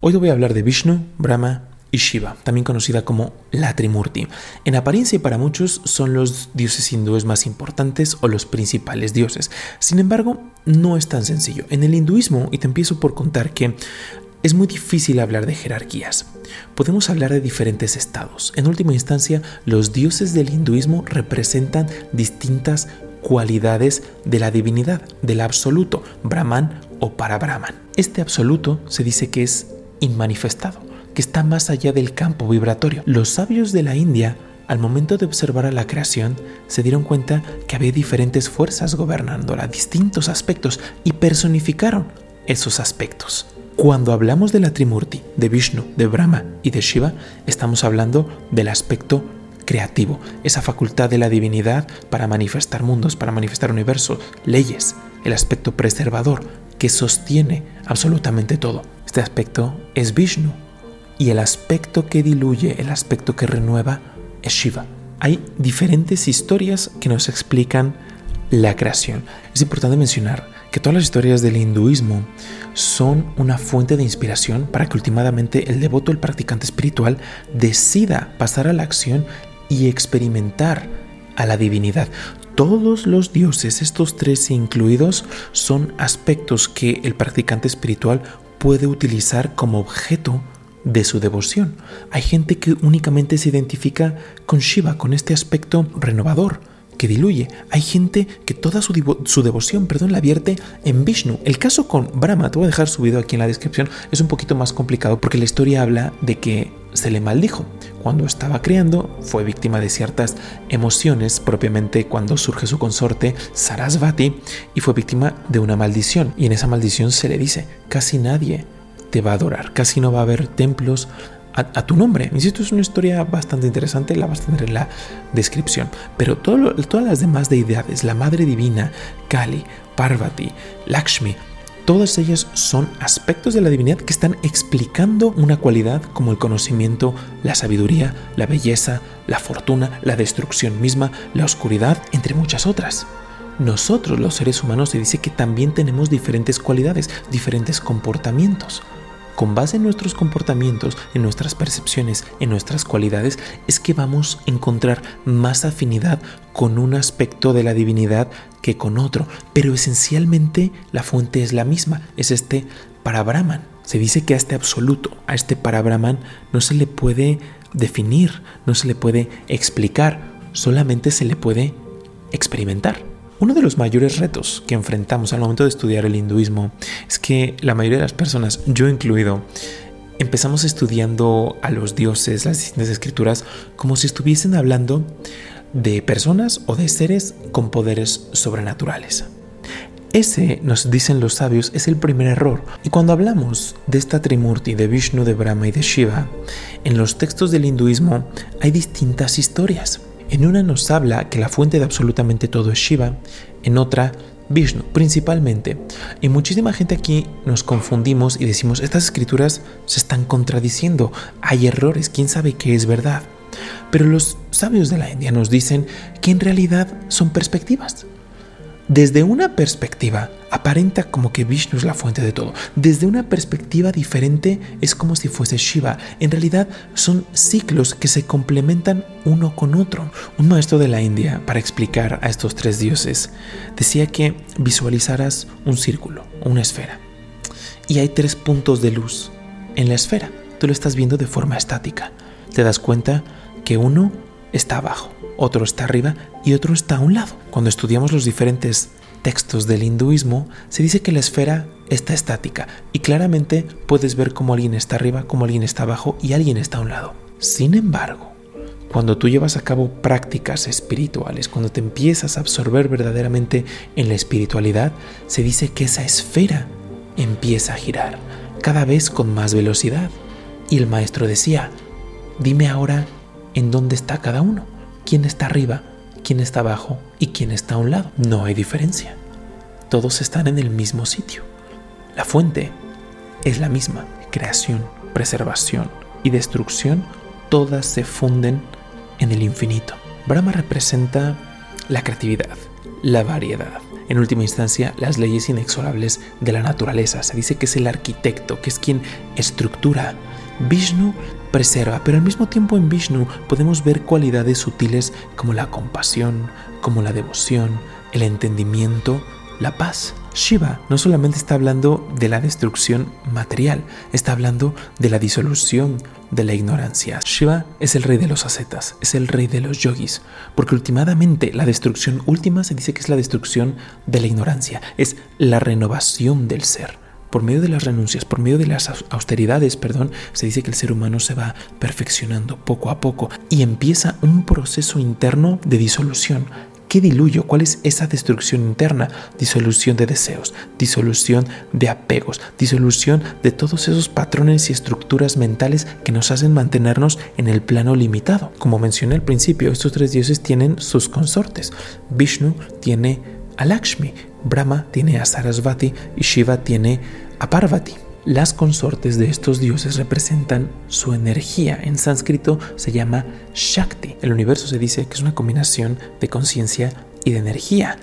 Hoy te voy a hablar de Vishnu, Brahma y Shiva, también conocida como la Trimurti. En apariencia y para muchos son los dioses hindúes más importantes o los principales dioses. Sin embargo, no es tan sencillo. En el hinduismo, y te empiezo por contar que es muy difícil hablar de jerarquías. Podemos hablar de diferentes estados. En última instancia, los dioses del hinduismo representan distintas cualidades de la divinidad, del absoluto, Brahman o para Brahman. Este absoluto se dice que es inmanifestado, que está más allá del campo vibratorio. Los sabios de la India, al momento de observar a la creación, se dieron cuenta que había diferentes fuerzas gobernándola, distintos aspectos, y personificaron esos aspectos. Cuando hablamos de la Trimurti, de Vishnu, de Brahma y de Shiva, estamos hablando del aspecto creativo, esa facultad de la divinidad para manifestar mundos, para manifestar universos, leyes, el aspecto preservador que sostiene absolutamente todo. Este aspecto es Vishnu y el aspecto que diluye, el aspecto que renueva es Shiva. Hay diferentes historias que nos explican la creación. Es importante mencionar que todas las historias del hinduismo son una fuente de inspiración para que últimamente el devoto, el practicante espiritual, decida pasar a la acción y experimentar a la divinidad. Todos los dioses, estos tres incluidos, son aspectos que el practicante espiritual puede utilizar como objeto de su devoción. Hay gente que únicamente se identifica con Shiva, con este aspecto renovador que diluye. Hay gente que toda su, devoción perdón, la vierte en Vishnu. El caso con Brahma, te voy a dejar subido aquí en la descripción, es un poquito más complicado porque la historia habla de que se le maldijo. Cuando estaba criando, fue víctima de ciertas emociones, propiamente cuando surge su consorte Sarasvati, y fue víctima de una maldición. Y en esa maldición se le dice, casi nadie te va a adorar, casi no va a haber templos a, tu nombre. Insisto, es una historia bastante interesante, la vas a tener en la descripción. Pero todas las demás deidades, la Madre Divina, Kali, Parvati, Lakshmi, Todas ellas son aspectos de la divinidad que están explicando una cualidad como el conocimiento, la sabiduría, la belleza, la fortuna, la destrucción misma, la oscuridad, entre muchas otras. Nosotros los seres humanos se dice que también tenemos diferentes cualidades, diferentes comportamientos con base en nuestros comportamientos, en nuestras percepciones, en nuestras cualidades, es que vamos a encontrar más afinidad con un aspecto de la divinidad que con otro. Pero esencialmente la fuente es la misma, es este para Brahman. Se dice que a este absoluto, a este para Brahman, no se le puede definir, no se le puede explicar, solamente se le puede experimentar. Uno de los mayores retos que enfrentamos al momento de estudiar el hinduismo es que la mayoría de las personas, yo incluido, empezamos estudiando a los dioses, las distintas escrituras, como si estuviesen hablando de personas o de seres con poderes sobrenaturales. Ese, nos dicen los sabios, es el primer error. Y cuando hablamos de esta Trimurti, de Vishnu, de Brahma y de Shiva, en los textos del hinduismo hay distintas historias. En una nos habla que la fuente de absolutamente todo es Shiva, en otra Vishnu principalmente. Y muchísima gente aquí nos confundimos y decimos, estas escrituras se están contradiciendo, hay errores, quién sabe qué es verdad. Pero los sabios de la India nos dicen que en realidad son perspectivas. Desde una perspectiva, aparenta como que Vishnu es la fuente de todo. Desde una perspectiva diferente, es como si fuese Shiva. En realidad, son ciclos que se complementan uno con otro. Un maestro de la India, para explicar a estos tres dioses, decía que visualizaras un círculo, una esfera. Y hay tres puntos de luz en la esfera. Tú lo estás viendo de forma estática. Te das cuenta que uno está abajo, otro está arriba y otro está a un lado. Cuando estudiamos los diferentes textos del hinduismo, se dice que la esfera está estática y claramente puedes ver cómo alguien está arriba, cómo alguien está abajo y alguien está a un lado. Sin embargo, cuando tú llevas a cabo prácticas espirituales, cuando te empiezas a absorber verdaderamente en la espiritualidad, se dice que esa esfera empieza a girar cada vez con más velocidad. Y el maestro decía, dime ahora en dónde está cada uno quién está arriba, quién está abajo y quién está a un lado. No hay diferencia. Todos están en el mismo sitio. La fuente es la misma. Creación, preservación y destrucción, todas se funden en el infinito. Brahma representa la creatividad, la variedad, en última instancia, las leyes inexorables de la naturaleza. Se dice que es el arquitecto, que es quien estructura. Vishnu preserva, pero al mismo tiempo en Vishnu podemos ver cualidades sutiles como la compasión, como la devoción, el entendimiento, la paz. Shiva no solamente está hablando de la destrucción material, está hablando de la disolución de la ignorancia. Shiva es el rey de los ascetas, es el rey de los yogis, porque últimamente la destrucción última se dice que es la destrucción de la ignorancia, es la renovación del ser. Por medio de las renuncias, por medio de las austeridades, perdón, se dice que el ser humano se va perfeccionando poco a poco y empieza un proceso interno de disolución ¿Qué diluyo? ¿Cuál es esa destrucción interna? Disolución de deseos, disolución de apegos, disolución de todos esos patrones y estructuras mentales que nos hacen mantenernos en el plano limitado. Como mencioné al principio, estos tres dioses tienen sus consortes. Vishnu tiene a Lakshmi, Brahma tiene a Sarasvati y Shiva tiene a Parvati. Las consortes de estos dioses representan su energía. En sánscrito se llama Shakti. El universo se dice que es una combinación de conciencia y de energía.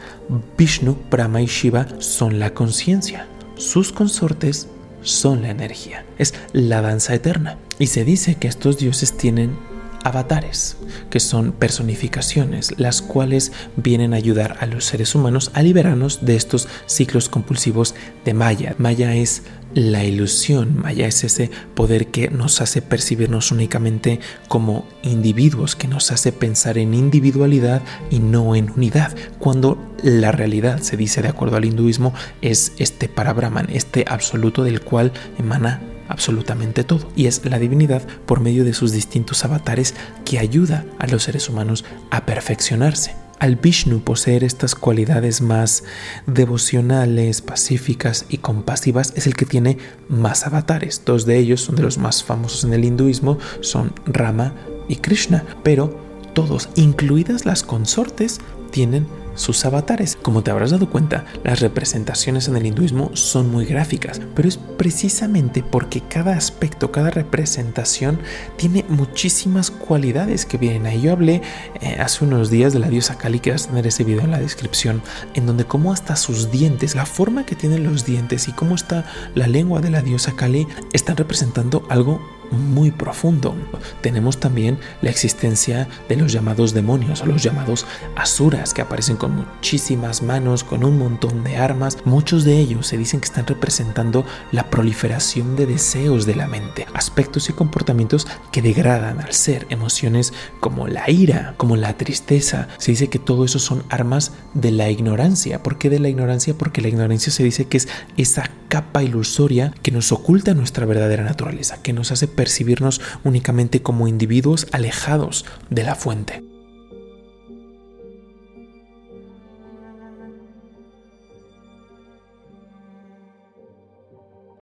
Vishnu, Brahma y Shiva son la conciencia. Sus consortes son la energía. Es la danza eterna. Y se dice que estos dioses tienen avatares, que son personificaciones, las cuales vienen a ayudar a los seres humanos a liberarnos de estos ciclos compulsivos de Maya. Maya es la ilusión maya es ese poder que nos hace percibirnos únicamente como individuos, que nos hace pensar en individualidad y no en unidad, cuando la realidad, se dice de acuerdo al hinduismo, es este para Brahman, este absoluto del cual emana absolutamente todo, y es la divinidad por medio de sus distintos avatares que ayuda a los seres humanos a perfeccionarse. Al Vishnu poseer estas cualidades más devocionales, pacíficas y compasivas es el que tiene más avatares. Dos de ellos son de los más famosos en el hinduismo, son Rama y Krishna, pero todos, incluidas las consortes, tienen sus avatares. Como te habrás dado cuenta, las representaciones en el hinduismo son muy gráficas, pero es precisamente porque cada aspecto, cada representación tiene muchísimas cualidades que vienen ahí. Yo hablé eh, hace unos días de la diosa Kali, que vas a tener ese video en la descripción, en donde cómo hasta sus dientes, la forma que tienen los dientes y cómo está la lengua de la diosa Kali, están representando algo muy profundo. Tenemos también la existencia de los llamados demonios o los llamados asuras que aparecen con muchísimas manos, con un montón de armas. Muchos de ellos se dicen que están representando la proliferación de deseos de la mente, aspectos y comportamientos que degradan al ser, emociones como la ira, como la tristeza. Se dice que todo eso son armas de la ignorancia. ¿Por qué de la ignorancia? Porque la ignorancia se dice que es esa capa ilusoria que nos oculta nuestra verdadera naturaleza, que nos hace percibirnos únicamente como individuos alejados de la fuente.